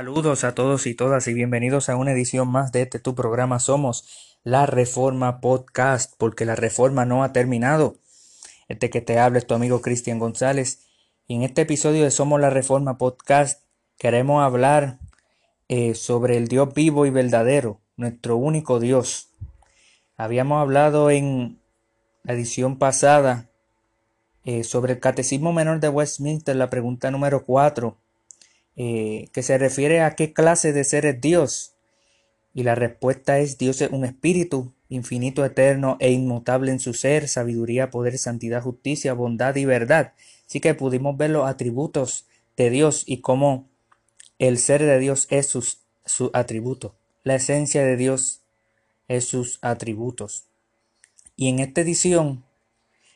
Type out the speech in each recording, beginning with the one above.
Saludos a todos y todas y bienvenidos a una edición más de este tu programa Somos la Reforma Podcast, porque la reforma no ha terminado. Este que te habla es tu amigo Cristian González y en este episodio de Somos la Reforma Podcast queremos hablar eh, sobre el Dios vivo y verdadero, nuestro único Dios. Habíamos hablado en la edición pasada eh, sobre el Catecismo Menor de Westminster, la pregunta número 4 eh, que se refiere a qué clase de ser es Dios. Y la respuesta es Dios es un espíritu infinito, eterno e inmutable en su ser, sabiduría, poder, santidad, justicia, bondad y verdad. Así que pudimos ver los atributos de Dios y cómo el ser de Dios es sus, su atributo. La esencia de Dios es sus atributos. Y en esta edición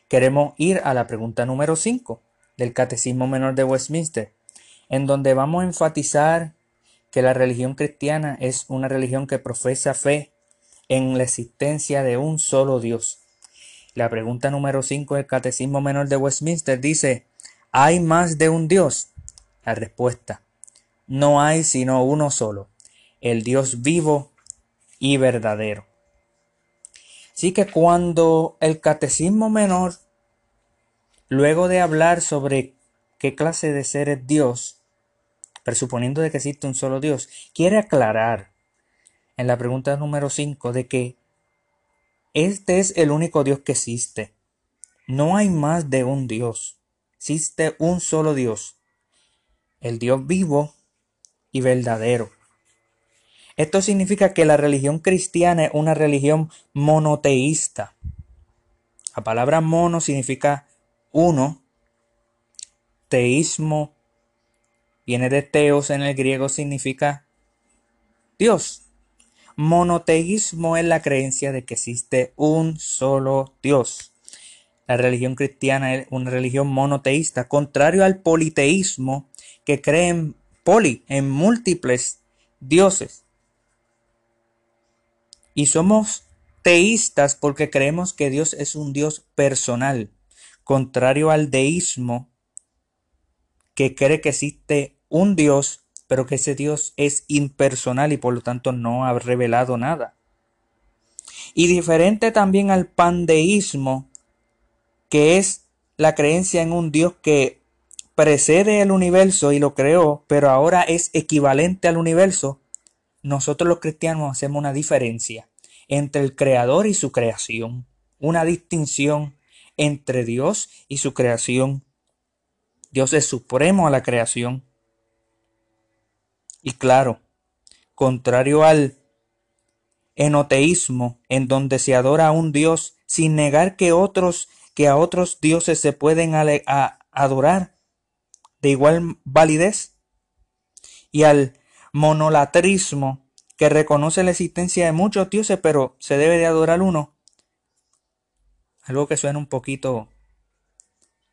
queremos ir a la pregunta número 5 del Catecismo Menor de Westminster en donde vamos a enfatizar que la religión cristiana es una religión que profesa fe en la existencia de un solo Dios. La pregunta número 5 del Catecismo Menor de Westminster dice, ¿hay más de un Dios? La respuesta, no hay sino uno solo, el Dios vivo y verdadero. Así que cuando el Catecismo Menor, luego de hablar sobre qué clase de ser es Dios, presuponiendo de que existe un solo Dios, quiere aclarar en la pregunta número 5 de que este es el único Dios que existe. No hay más de un Dios. Existe un solo Dios. El Dios vivo y verdadero. Esto significa que la religión cristiana es una religión monoteísta. La palabra mono significa uno teísmo viene de teos en el griego, significa Dios. Monoteísmo es la creencia de que existe un solo Dios. La religión cristiana es una religión monoteísta, contrario al politeísmo que cree en poli, en múltiples dioses. Y somos teístas porque creemos que Dios es un Dios personal, contrario al deísmo que cree que existe un Dios, pero que ese Dios es impersonal y por lo tanto no ha revelado nada. Y diferente también al pandeísmo, que es la creencia en un Dios que precede el universo y lo creó, pero ahora es equivalente al universo, nosotros los cristianos hacemos una diferencia entre el creador y su creación, una distinción entre Dios y su creación Dios es supremo a la creación. Y claro, contrario al enoteísmo, en donde se adora a un Dios sin negar que a otros dioses se pueden adorar de igual validez, y al monolatrismo, que reconoce la existencia de muchos dioses, pero se debe de adorar uno. Algo que suena un poquito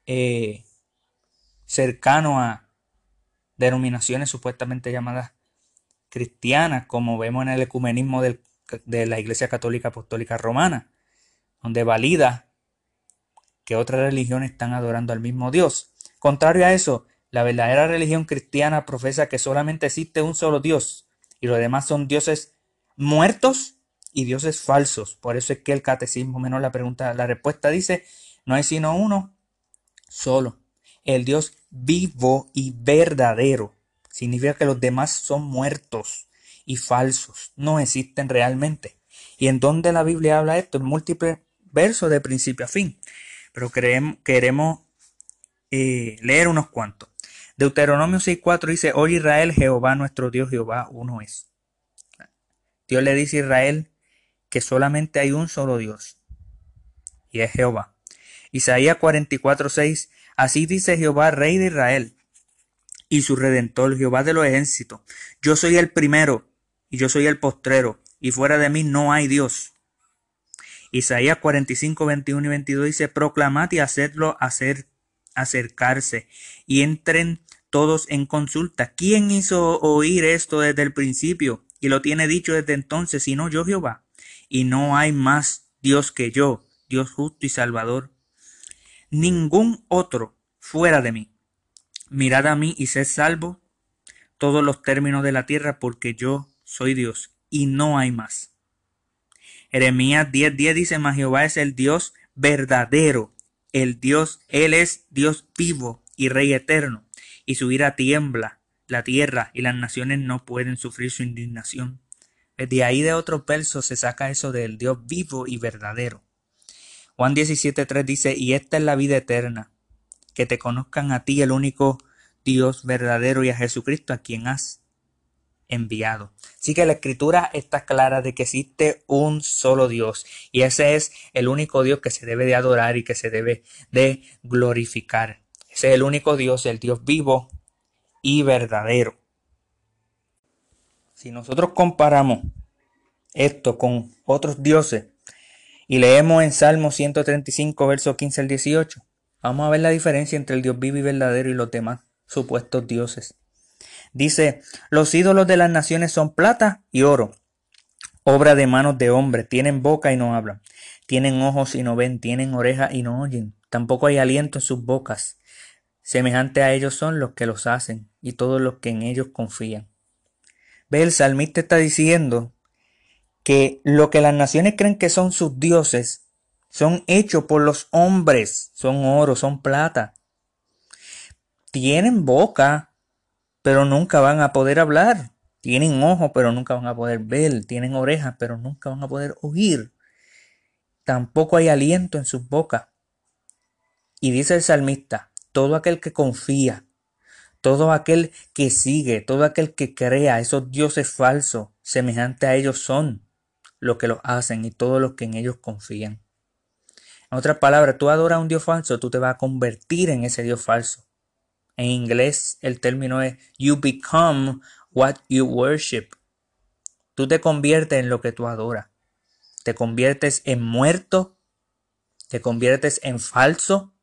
eh, cercano a denominaciones supuestamente llamadas cristianas, como vemos en el ecumenismo de la Iglesia Católica Apostólica Romana, donde valida que otras religiones están adorando al mismo Dios. Contrario a eso, la verdadera religión cristiana profesa que solamente existe un solo Dios y los demás son dioses muertos y dioses falsos. Por eso es que el catecismo menos la pregunta, la respuesta dice, no hay sino uno solo el Dios vivo y verdadero. Significa que los demás son muertos y falsos, no existen realmente. ¿Y en dónde la Biblia habla esto? En múltiples versos de principio a fin. Pero queremos eh, leer unos cuantos. Deuteronomio 6.4 dice, Oye Israel, Jehová nuestro Dios, Jehová uno es. Dios le dice a Israel que solamente hay un solo Dios, y es Jehová. Isaías 44.6 Así dice Jehová, Rey de Israel, y su Redentor, Jehová de los ejércitos. Yo soy el primero, y yo soy el postrero, y fuera de mí no hay Dios. Isaías 45, 21 y 22 dice, proclamad y hacedlo hacer, acercarse, y entren todos en consulta. ¿Quién hizo oír esto desde el principio? Y lo tiene dicho desde entonces, sino yo Jehová. Y no hay más Dios que yo, Dios justo y salvador, ningún otro fuera de mí. Mirad a mí y sed salvo todos los términos de la tierra porque yo soy Dios y no hay más. Jeremías 10:10 dice, mas Jehová es el Dios verdadero, el Dios, Él es Dios vivo y Rey eterno, y su ira tiembla la tierra y las naciones no pueden sufrir su indignación. De ahí de otro verso se saca eso del Dios vivo y verdadero. Juan 17.3 dice, y esta es la vida eterna, que te conozcan a ti el único Dios verdadero y a Jesucristo a quien has enviado. Así que la escritura está clara de que existe un solo Dios y ese es el único Dios que se debe de adorar y que se debe de glorificar. Ese es el único Dios, el Dios vivo y verdadero. Si nosotros comparamos esto con otros dioses y leemos en Salmo 135, versos 15 al 18, vamos a ver la diferencia entre el Dios vivo y verdadero y los demás supuestos dioses. Dice, los ídolos de las naciones son plata y oro, obra de manos de hombre, tienen boca y no hablan, tienen ojos y no ven, tienen orejas y no oyen, tampoco hay aliento en sus bocas. Semejante a ellos son los que los hacen y todos los que en ellos confían. Ve, el salmista está diciendo que lo que las naciones creen que son sus dioses son hechos por los hombres, son oro, son plata. Tienen boca, pero nunca van a poder hablar. Tienen ojos, pero nunca van a poder ver. Tienen orejas, pero nunca van a poder oír. Tampoco hay aliento en sus bocas. Y dice el salmista, todo aquel que confía, todo aquel que sigue, todo aquel que crea esos dioses falsos, semejantes a ellos son los que los hacen y todos los que en ellos confían. En otras palabras, tú adoras a un Dios falso, tú te vas a convertir en ese Dios falso. En inglés el término es you become what you worship. Tú te conviertes en lo que tú adoras. Te conviertes en muerto, te conviertes en falso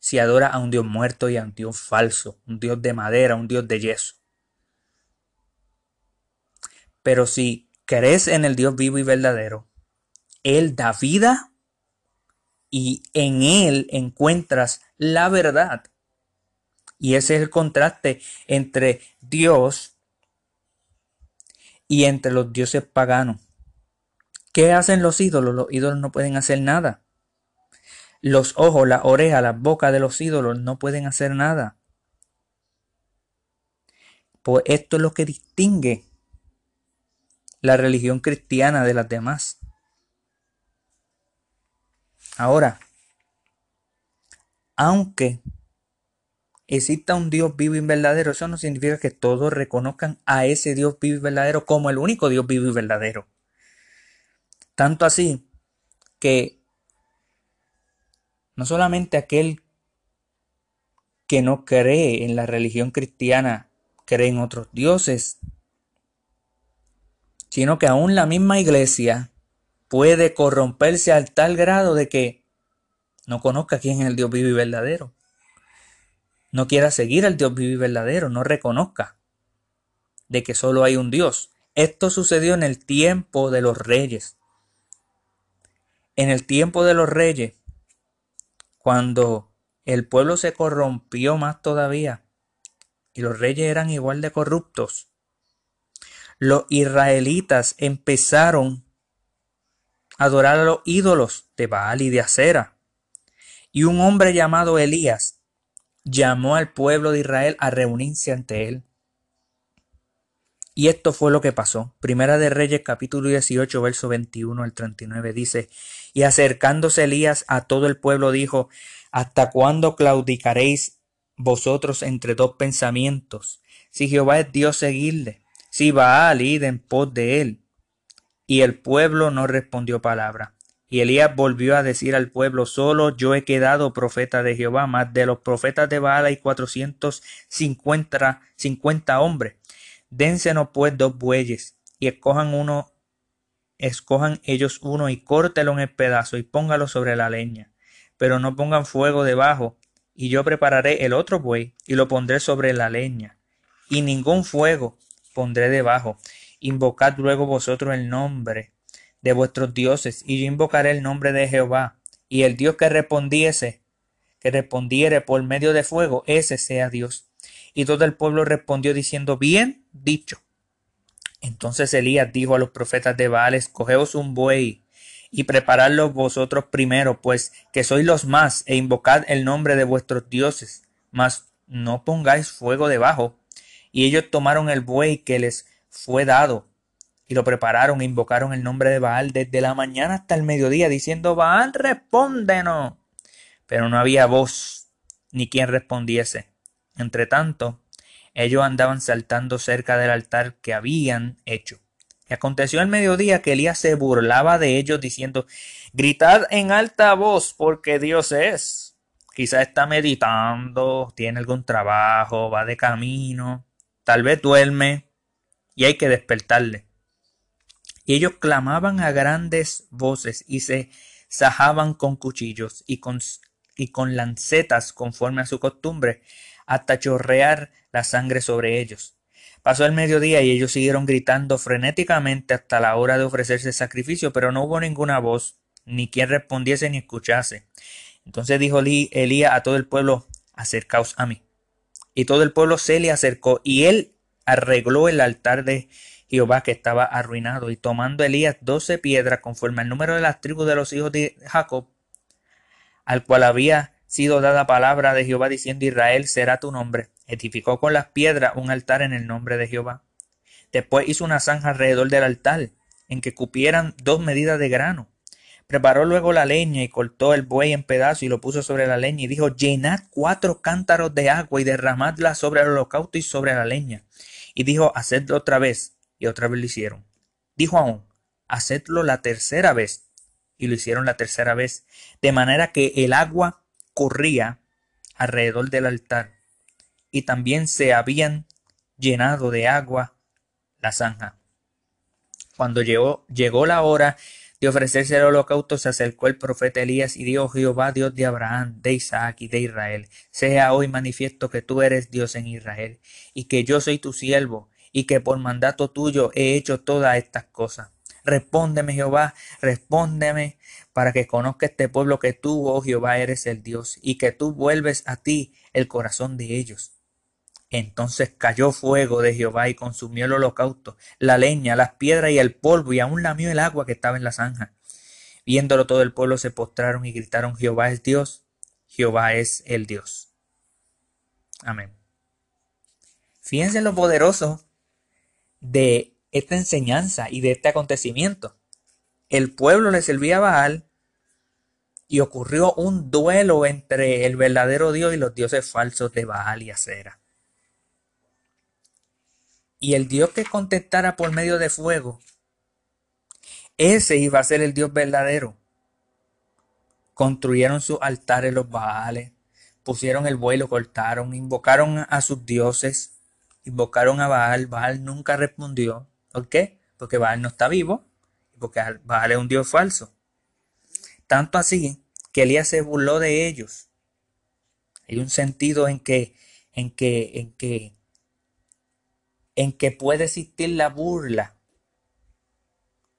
si adora a un Dios muerto y a un Dios falso, un Dios de madera, un Dios de yeso. Pero si crees en el Dios vivo y verdadero, Él da vida y en Él encuentras la verdad. Y ese es el contraste entre Dios y entre los dioses paganos. ¿Qué hacen los ídolos? Los ídolos no pueden hacer nada. Los ojos, la oreja, la boca de los ídolos no pueden hacer nada. Pues esto es lo que distingue la religión cristiana de las demás. Ahora, aunque exista un Dios vivo y verdadero, eso no significa que todos reconozcan a ese Dios vivo y verdadero como el único Dios vivo y verdadero. Tanto así que no solamente aquel que no cree en la religión cristiana cree en otros dioses, sino que aún la misma iglesia puede corromperse al tal grado de que no conozca quién es el Dios vivo y verdadero. No quiera seguir al Dios vivo y verdadero, no reconozca de que solo hay un Dios. Esto sucedió en el tiempo de los reyes. En el tiempo de los reyes, cuando el pueblo se corrompió más todavía y los reyes eran igual de corruptos, los israelitas empezaron a adorar a los ídolos de Baal y de Acera. Y un hombre llamado Elías llamó al pueblo de Israel a reunirse ante él. Y esto fue lo que pasó. Primera de Reyes capítulo 18 verso 21 al 39 dice, y acercándose Elías a todo el pueblo dijo, ¿Hasta cuándo claudicaréis vosotros entre dos pensamientos? Si Jehová es Dios, seguidle. Si Baal, id en pos de él. Y el pueblo no respondió palabra. Y Elías volvió a decir al pueblo, solo yo he quedado profeta de Jehová, más de los profetas de Baal hay cuatrocientos cincuenta, hombres. Dénsenos pues dos bueyes, y escojan uno escojan ellos uno y córtelo en pedazo y póngalo sobre la leña, pero no pongan fuego debajo, y yo prepararé el otro buey y lo pondré sobre la leña, y ningún fuego pondré debajo. Invocad luego vosotros el nombre de vuestros dioses, y yo invocaré el nombre de Jehová, y el Dios que respondiese, que respondiere por medio de fuego, ese sea Dios. Y todo el pueblo respondió diciendo, bien dicho. Entonces Elías dijo a los profetas de Baal, escogeos un buey y preparadlo vosotros primero, pues que sois los más, e invocad el nombre de vuestros dioses, mas no pongáis fuego debajo. Y ellos tomaron el buey que les fue dado, y lo prepararon e invocaron el nombre de Baal desde la mañana hasta el mediodía, diciendo, Baal, respóndenos. Pero no había voz, ni quien respondiese. Entre tanto, ellos andaban saltando cerca del altar que habían hecho. Y aconteció al mediodía que Elías se burlaba de ellos diciendo, gritad en alta voz porque Dios es. Quizá está meditando, tiene algún trabajo, va de camino, tal vez duerme y hay que despertarle. Y ellos clamaban a grandes voces y se sajaban con cuchillos y con, y con lancetas conforme a su costumbre, hasta chorrear la sangre sobre ellos. Pasó el mediodía y ellos siguieron gritando frenéticamente hasta la hora de ofrecerse sacrificio, pero no hubo ninguna voz, ni quien respondiese ni escuchase. Entonces dijo Elías a todo el pueblo, acercaos a mí. Y todo el pueblo se le acercó, y él arregló el altar de Jehová que estaba arruinado, y tomando Elías doce piedras conforme al número de las tribus de los hijos de Jacob, al cual había sido dada palabra de Jehová diciendo Israel será tu nombre. Edificó con las piedras un altar en el nombre de Jehová. Después hizo una zanja alrededor del altar, en que cupieran dos medidas de grano. Preparó luego la leña y cortó el buey en pedazos y lo puso sobre la leña y dijo, llenad cuatro cántaros de agua y derramadla sobre el holocausto y sobre la leña. Y dijo, hacedlo otra vez. Y otra vez lo hicieron. Dijo aún, hacedlo la tercera vez. Y lo hicieron la tercera vez. De manera que el agua corría alrededor del altar, y también se habían llenado de agua la zanja. Cuando llegó, llegó la hora de ofrecerse el holocausto, se acercó el profeta Elías y dijo Jehová, Dios de Abraham, de Isaac y de Israel, sea hoy manifiesto que tú eres Dios en Israel, y que yo soy tu siervo, y que por mandato tuyo he hecho todas estas cosas. Respóndeme, Jehová, respóndeme, para que conozca este pueblo que tú, oh Jehová, eres el Dios, y que tú vuelves a ti el corazón de ellos. Entonces cayó fuego de Jehová y consumió el holocausto, la leña, las piedras y el polvo, y aún lamió el agua que estaba en la zanja. Viéndolo todo el pueblo se postraron y gritaron, Jehová es Dios, Jehová es el Dios. Amén. Fíjense lo poderoso de esta enseñanza y de este acontecimiento. El pueblo le servía a Baal y ocurrió un duelo entre el verdadero Dios y los dioses falsos de Baal y Acera. Y el Dios que contestara por medio de fuego, ese iba a ser el Dios verdadero. Construyeron sus altares los Baales, pusieron el vuelo, cortaron, invocaron a sus dioses, invocaron a Baal, Baal nunca respondió. ¿Por qué? Porque Baal no está vivo y porque Baal es un dios falso. Tanto así que Elías se burló de ellos. Hay un sentido en que, en que, en que, en que puede existir la burla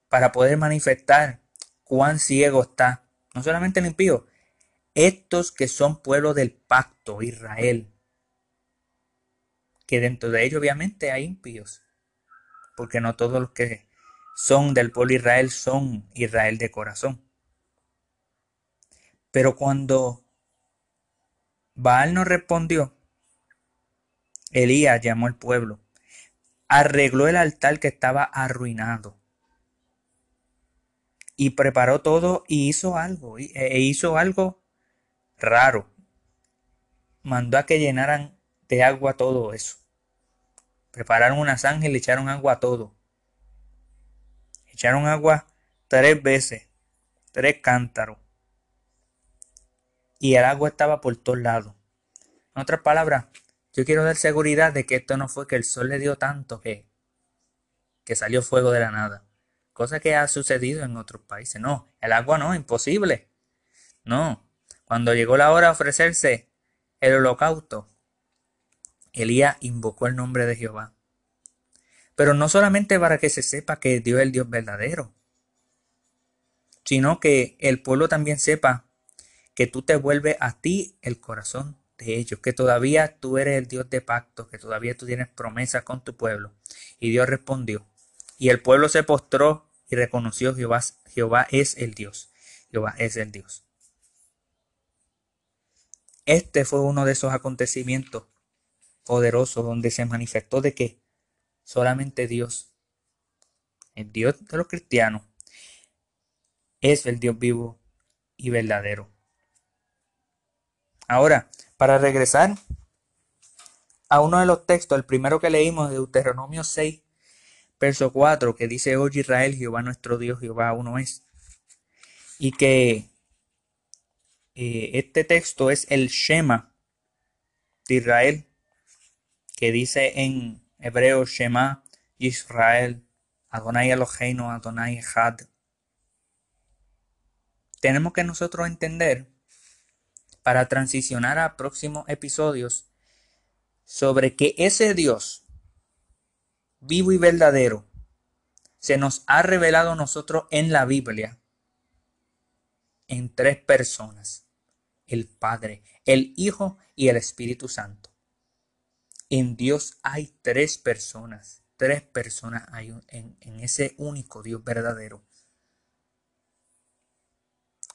para poder manifestar cuán ciego está, no solamente el impío, estos que son pueblo del pacto, Israel, que dentro de ellos obviamente hay impíos, porque no todos los que son del pueblo Israel son Israel de corazón. Pero cuando Baal no respondió, Elías llamó al pueblo, arregló el altar que estaba arruinado y preparó todo y hizo algo, e hizo algo raro. Mandó a que llenaran de agua todo eso. Prepararon una zanja y le echaron agua a todo. Echaron agua tres veces, tres cántaros. Y el agua estaba por todos lados. En otras palabras, yo quiero dar seguridad de que esto no fue que el sol le dio tanto que, que salió fuego de la nada. Cosa que ha sucedido en otros países. No, el agua no, imposible. No. Cuando llegó la hora de ofrecerse el holocausto, Elías invocó el nombre de Jehová. Pero no solamente para que se sepa que Dios es el Dios verdadero, sino que el pueblo también sepa que tú te vuelves a ti el corazón ellos, que todavía tú eres el Dios de pacto, que todavía tú tienes promesas con tu pueblo. Y Dios respondió. Y el pueblo se postró y reconoció Jehová, Jehová es el Dios. Jehová es el Dios. Este fue uno de esos acontecimientos poderosos donde se manifestó de que solamente Dios, el Dios de los cristianos, es el Dios vivo y verdadero. Ahora, para regresar a uno de los textos, el primero que leímos de Deuteronomio 6, verso 4, que dice, Oye Israel, Jehová nuestro Dios, Jehová uno es. Y que eh, este texto es el Shema de Israel, que dice en hebreo Shema Israel, Adonai Eloheinu, Adonai Had. Tenemos que nosotros entender para transicionar a próximos episodios sobre que ese Dios vivo y verdadero se nos ha revelado a nosotros en la Biblia en tres personas, el Padre, el Hijo y el Espíritu Santo. En Dios hay tres personas, tres personas hay en, en ese único Dios verdadero.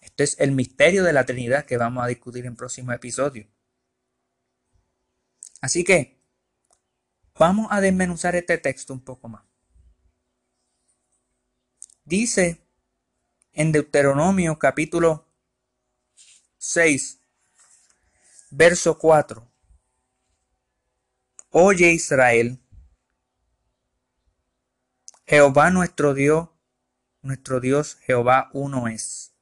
Este es el misterio de la Trinidad que vamos a discutir en próximo episodio. Así que vamos a desmenuzar este texto un poco más. Dice en Deuteronomio capítulo 6, verso 4. Oye Israel, Jehová nuestro Dios, nuestro Dios Jehová uno es.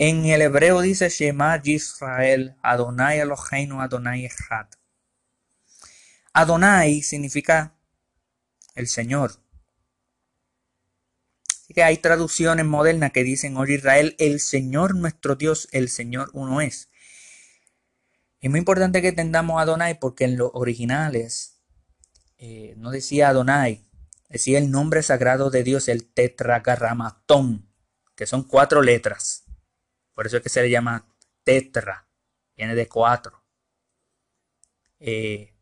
En el hebreo dice Shema Israel, Adonai Eloheinu, Adonai Echad. Adonai significa el Señor. Así que hay traducciones modernas que dicen, oye Israel, el Señor nuestro Dios, el Señor uno es. Es muy importante que entendamos Adonai porque en los originales eh, no decía Adonai, decía el nombre sagrado de Dios, el tetragramatón, que son cuatro letras. Por eso es que se le llama tetra. Viene de cuatro. Eh,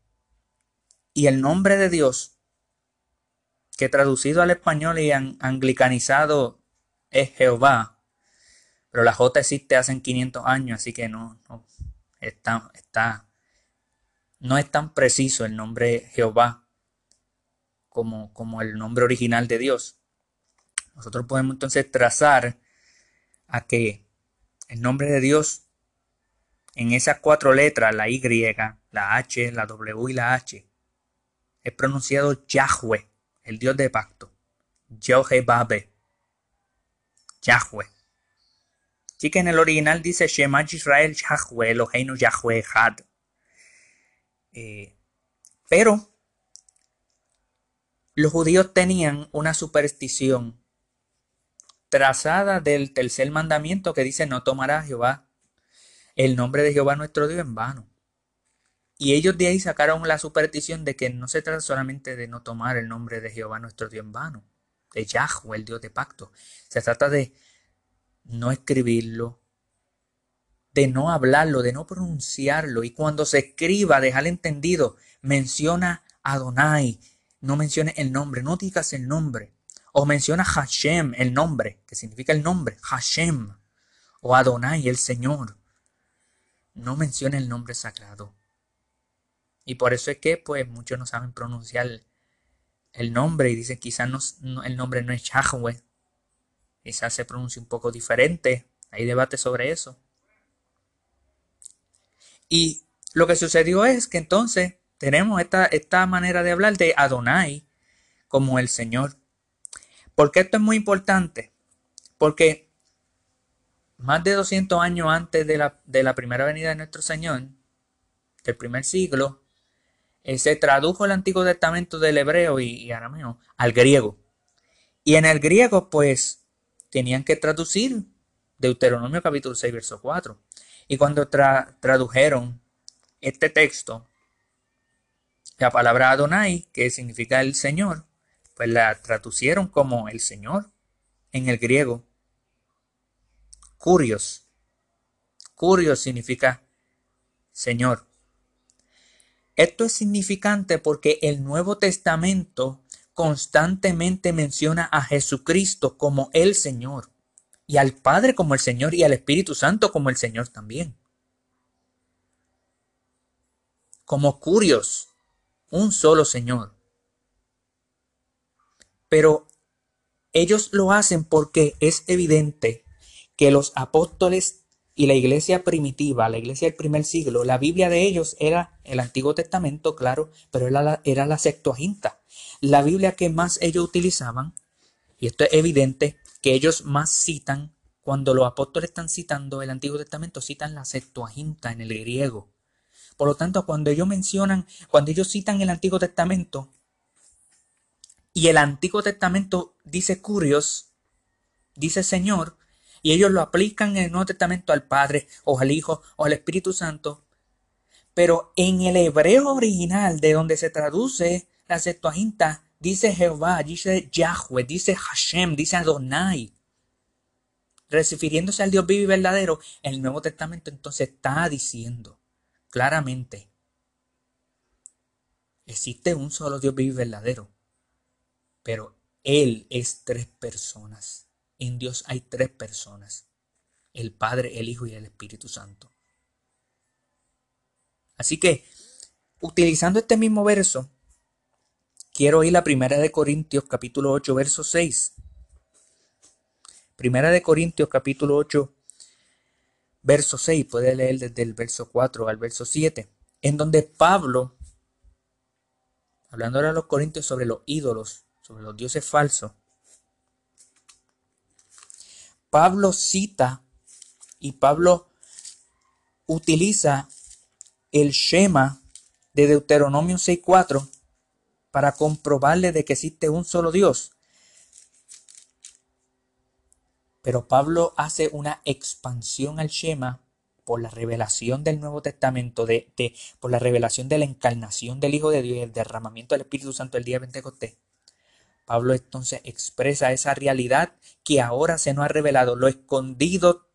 y el nombre de Dios, que traducido al español y anglicanizado es Jehová, pero la J existe hace 500 años, así que no, no está, está, no es tan preciso el nombre Jehová como, como el nombre original de Dios. Nosotros podemos entonces trazar a que el nombre de Dios en esas cuatro letras, la Y, la H, la W y la H, es pronunciado Yahweh, el Dios de pacto. Babe. Yahweh. Así que en el original dice Shema Israel Yahweh, Eloheinu Yahweh Had. Eh, pero los judíos tenían una superstición trazada del tercer mandamiento que dice no tomará Jehová el nombre de Jehová nuestro Dios en vano. Y ellos de ahí sacaron la superstición de que no se trata solamente de no tomar el nombre de Jehová nuestro Dios en vano, de Yahweh, el Dios de pacto. Se trata de no escribirlo, de no hablarlo, de no pronunciarlo. Y cuando se escriba, dejar entendido, menciona Adonai, no mencione el nombre, no digas el nombre. O menciona Hashem, el nombre, que significa el nombre, Hashem. O Adonai, el Señor. No menciona el nombre sagrado. Y por eso es que, pues, muchos no saben pronunciar el nombre y dicen quizás el nombre no es Yahweh. Quizás se pronuncia un poco diferente. Hay debate sobre eso. Y lo que sucedió es que entonces tenemos esta, esta manera de hablar de Adonai como el Señor. ¿Por qué esto es muy importante? Porque más de 200 años antes de la, primera venida de nuestro Señor, del primer siglo, eh, se tradujo el Antiguo Testamento del hebreo y, arameo al griego. Y en el griego, pues, tenían que traducir Deuteronomio capítulo 6, verso 4. Y cuando tradujeron este texto, la palabra Adonai, que significa el Señor, pues la traducieron como el Señor en el griego. Curios. Curios significa Señor. Esto es significante porque el Nuevo Testamento constantemente menciona a Jesucristo como el Señor y al Padre como el Señor y al Espíritu Santo como el Señor también. Como curios, un solo Señor. Pero ellos lo hacen porque es evidente que los apóstoles y la iglesia primitiva, la iglesia del primer siglo, la Biblia de ellos era el Antiguo Testamento, claro, pero era la, era la. La Biblia que más ellos utilizaban, y esto es evidente, que ellos más citan, cuando los apóstoles están citando el Antiguo Testamento, citan la Septuaginta en el griego. Por lo tanto, cuando ellos mencionan, cuando ellos citan el Antiguo Testamento, y el Antiguo Testamento dice curios, dice Señor, y ellos lo aplican en el Nuevo Testamento al Padre o al Hijo o al Espíritu Santo. Pero en el hebreo original, de donde se traduce la Septuaginta, dice Jehová, dice Yahweh, dice Hashem, dice Adonai. Refiriéndose al Dios vivo y verdadero, el Nuevo Testamento entonces está diciendo claramente, existe un solo Dios vivo y verdadero, pero Él es tres personas. En Dios hay tres personas, el Padre, el Hijo y el Espíritu Santo. Así que, utilizando este mismo verso, quiero ir a Primera de Corintios capítulo 8, verso 6. Primera de Corintios capítulo 8, verso 6, puede leer desde el verso 4 al verso 7, en donde Pablo, hablando ahora a los corintios sobre los ídolos, sobre los dioses falsos, Pablo cita y Pablo utiliza el Shema de Deuteronomio 6.4 para comprobarle de que existe un solo Dios. Pero Pablo hace una expansión al Shema por la revelación del Nuevo Testamento, de, por la revelación de la encarnación del Hijo de Dios y el derramamiento del Espíritu Santo el día de Pentecostés. Pablo entonces expresa esa realidad que ahora se nos ha revelado, lo escondido,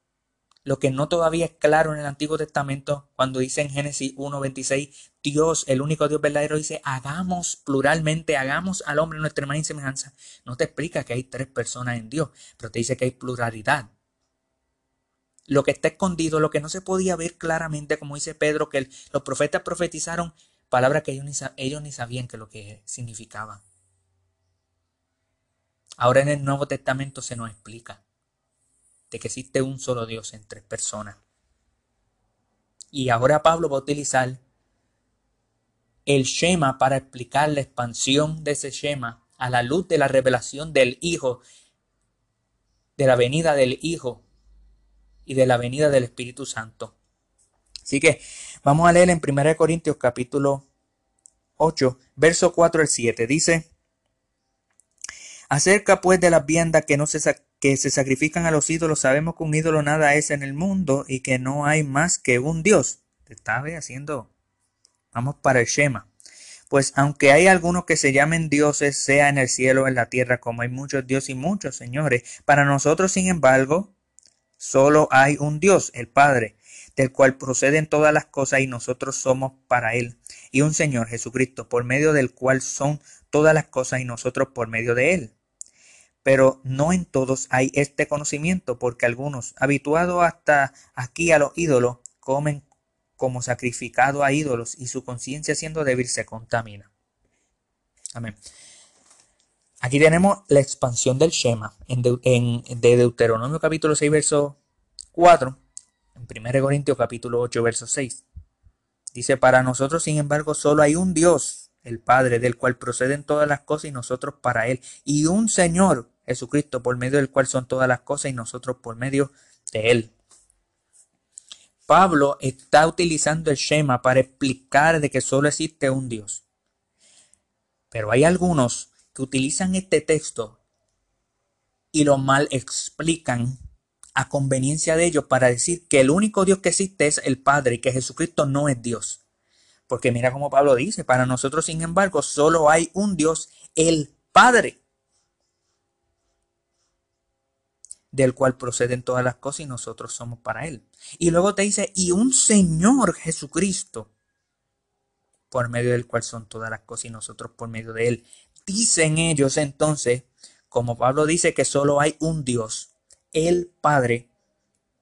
lo que no todavía es claro en el Antiguo Testamento, cuando dice en Génesis 1.26, Dios, el único Dios verdadero, dice, hagamos pluralmente, hagamos al hombre nuestra imagen y semejanza. No te explica que hay tres personas en Dios, pero te dice que hay pluralidad. Lo que está escondido, lo que no se podía ver claramente, como dice Pedro, que los profetas profetizaron palabras que ellos ni, ellos ni sabían que lo que significaban. Ahora en el Nuevo Testamento se nos explica de que existe un solo Dios en tres personas. Y ahora Pablo va a utilizar el Shema para explicar la expansión de ese Shema a la luz de la revelación del Hijo, de la venida del Hijo y de la venida del Espíritu Santo. Así que vamos a leer en 1 Corintios capítulo 8, verso 4 al 7. Dice, Acerca pues de las viandas que, no se, que se sacrifican a los ídolos, sabemos que un ídolo nada es en el mundo y que no hay más que un Dios. Está haciendo. Vamos para el Shema. Pues aunque hay algunos que se llamen dioses, sea en el cielo o en la tierra, como hay muchos dioses y muchos señores, para nosotros, sin embargo, solo hay un Dios, el Padre, del cual proceden todas las cosas y nosotros somos para Él, y un Señor Jesucristo, por medio del cual son todas las cosas y nosotros por medio de Él pero no en todos hay este conocimiento, porque algunos, habituados hasta aquí a los ídolos, comen como sacrificado a ídolos y su conciencia siendo débil se contamina. Amén. Aquí tenemos la expansión del Shema en, de Deuteronomio capítulo 6, verso 4, en 1 Corintios capítulo 8, verso 6. Dice, para nosotros, sin embargo, solo hay un Dios, el Padre, del cual proceden todas las cosas y nosotros para Él, y un Señor, Jesucristo, por medio del cual son todas las cosas y nosotros por medio de Él. Pablo está utilizando el Shema para explicar de que solo existe un Dios. Pero hay algunos que utilizan este texto y lo mal explican a conveniencia de ellos para decir que el único Dios que existe es el Padre y que Jesucristo no es Dios. Porque mira como Pablo dice, para nosotros sin embargo solo hay un Dios, el Padre. Del cual proceden todas las cosas y nosotros somos para Él. Y luego te dice, y un Señor Jesucristo, por medio del cual son todas las cosas y nosotros por medio de Él. Dicen ellos entonces, como Pablo dice que solo hay un Dios, el Padre,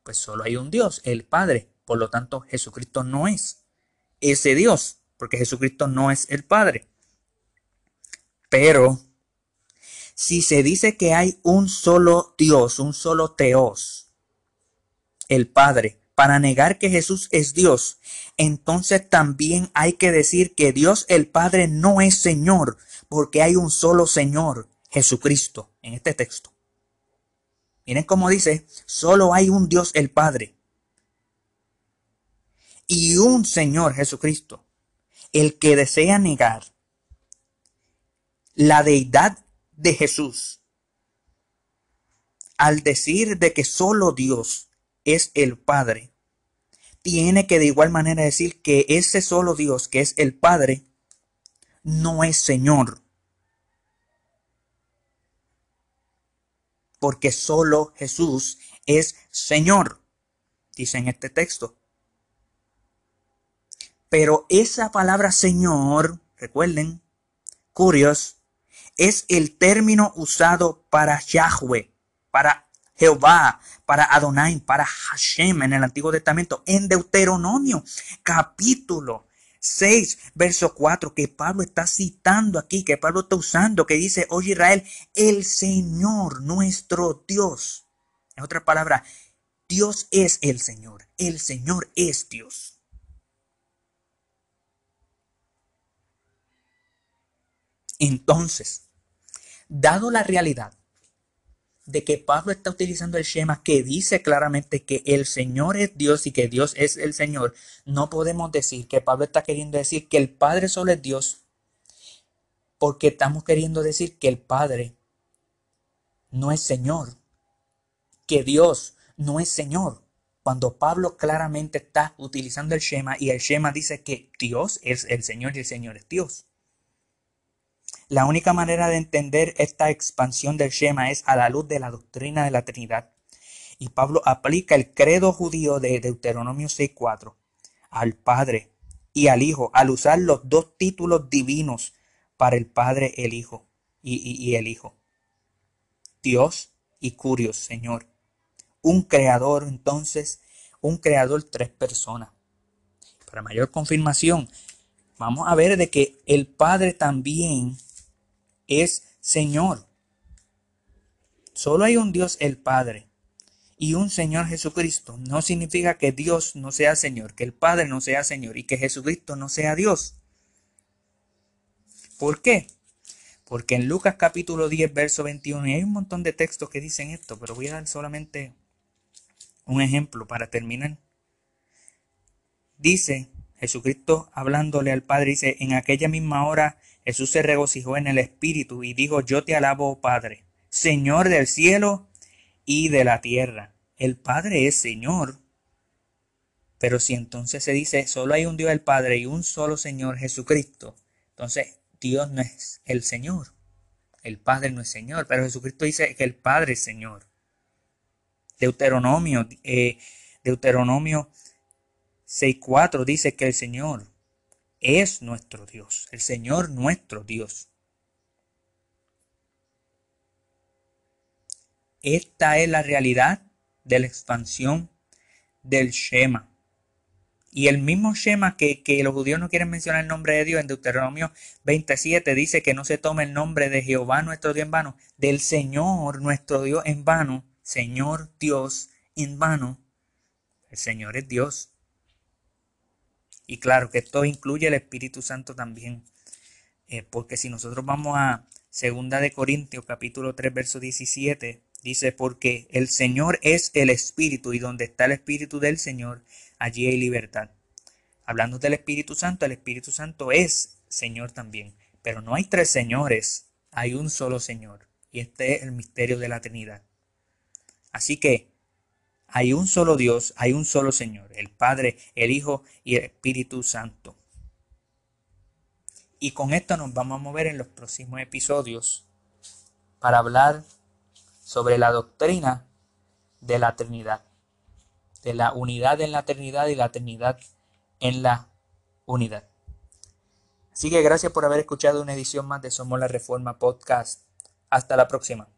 pues solo hay un Dios, el Padre. Por lo tanto, Jesucristo no es ese Dios, porque Jesucristo no es el Padre. Pero si se dice que hay un solo Dios, un solo Teos, el Padre, para negar que Jesús es Dios, entonces también hay que decir que Dios el Padre no es Señor, porque hay un solo Señor, Jesucristo, en este texto. Miren cómo dice, solo hay un Dios el Padre y un Señor Jesucristo. El que desea negar la deidad de Jesús al decir de que solo Dios es el Padre, tiene que de igual manera decir que ese solo Dios que es el Padre no es Señor. Porque solo Jesús es Señor, dice en este texto. Pero esa palabra Señor, recuerden, curios, es el término usado para Yahweh, para Jehová, para Adonai, para Hashem en el Antiguo Testamento, en Deuteronomio, capítulo 6, verso 4, que Pablo está citando aquí, que Pablo está usando, que dice, oye Israel, el Señor, nuestro Dios. En otras palabras, Dios es el Señor, el Señor es Dios. Entonces, dado la realidad de que Pablo está utilizando el Shema que dice claramente que el Señor es Dios y que Dios es el Señor, no podemos decir que Pablo está queriendo decir que el Padre solo es Dios, porque estamos queriendo decir que el Padre no es Señor, que Dios no es Señor. Cuando Pablo claramente está utilizando el Shema y el Shema dice que Dios es el Señor y el Señor es Dios. La única manera de entender esta expansión del Shema es a la luz de la doctrina de la Trinidad. Y Pablo aplica el credo judío de Deuteronomio 6.4 al Padre y al Hijo al usar los dos títulos divinos para el Padre, el Hijo y, y el Hijo. Dios y Curios, Señor. Un creador, entonces, un creador, tres personas. Para mayor confirmación, vamos a ver de que el Padre también es Señor. Solo hay un Dios el Padre y un Señor Jesucristo. No significa que Dios no sea Señor, que el Padre no sea Señor y que Jesucristo no sea Dios. ¿Por qué? Porque en Lucas capítulo 10, verso 21, y hay un montón de textos que dicen esto, pero voy a dar solamente un ejemplo para terminar. Dice Jesucristo hablándole al Padre, dice, en aquella misma hora Jesús se regocijó en el Espíritu y dijo, yo te alabo, oh Padre, Señor del cielo y de la tierra. El Padre es Señor. Pero si entonces se dice, solo hay un Dios el Padre y un solo Señor Jesucristo, entonces Dios no es el Señor. El Padre no es Señor, pero Jesucristo dice que el Padre es Señor. Deuteronomio, eh, Deuteronomio 6.4 dice que el Señor es nuestro Dios, el Señor nuestro Dios. Esta es la realidad de la expansión del Shema. Y el mismo Shema que, que, los judíos no quieren mencionar el nombre de Dios en Deuteronomio 27 dice que no se tome el nombre de Jehová nuestro Dios en vano, del Señor nuestro Dios en vano, Señor Dios en vano. El Señor es Dios. Y claro que esto incluye el Espíritu Santo también. Eh, porque si nosotros vamos a Segunda de Corintios capítulo 3 verso 17, dice, porque el Señor es el Espíritu y donde está el Espíritu del Señor, allí hay libertad. Hablando del Espíritu Santo, el Espíritu Santo es Señor también. Pero no hay tres señores, hay un solo Señor. Y este es el misterio de la Trinidad. Así que hay un solo Dios, hay un solo Señor, el Padre, el Hijo y el Espíritu Santo. Y con esto nos vamos a mover en los próximos episodios para hablar sobre la doctrina de la Trinidad, de la unidad en la Trinidad y la Trinidad en la unidad. Así que gracias por haber escuchado una edición más de Somos la Reforma Podcast. Hasta la próxima.